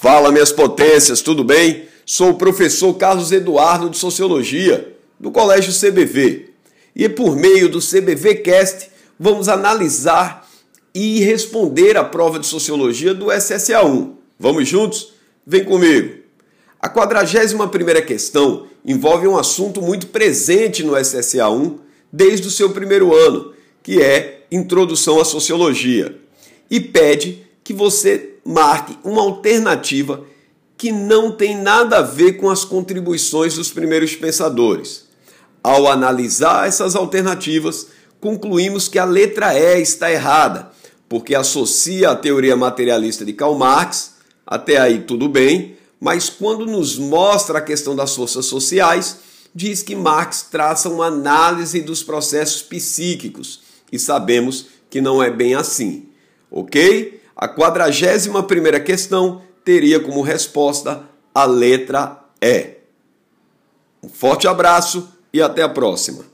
Fala, minhas potências, tudo bem? Sou o professor Carlos Eduardo de Sociologia, do Colégio CBV. E por meio do CBVcast, vamos analisar e responder a prova de Sociologia do SSA1. Vamos juntos? Vem comigo! A 41ª questão envolve um assunto muito presente no SSA1 desde o seu primeiro ano, que é Introdução à Sociologia, e pede que você marque uma alternativa que não tem nada a ver com as contribuições dos primeiros pensadores. Ao analisar essas alternativas, concluímos que a letra E está errada, porque associa a teoria materialista de Karl Marx, até aí tudo bem, mas quando nos mostra a questão das forças sociais, diz que Marx traça uma análise dos processos psíquicos, e sabemos que não é bem assim. Ok? A quadragésima primeira questão teria como resposta a letra E. Um forte abraço e até a próxima.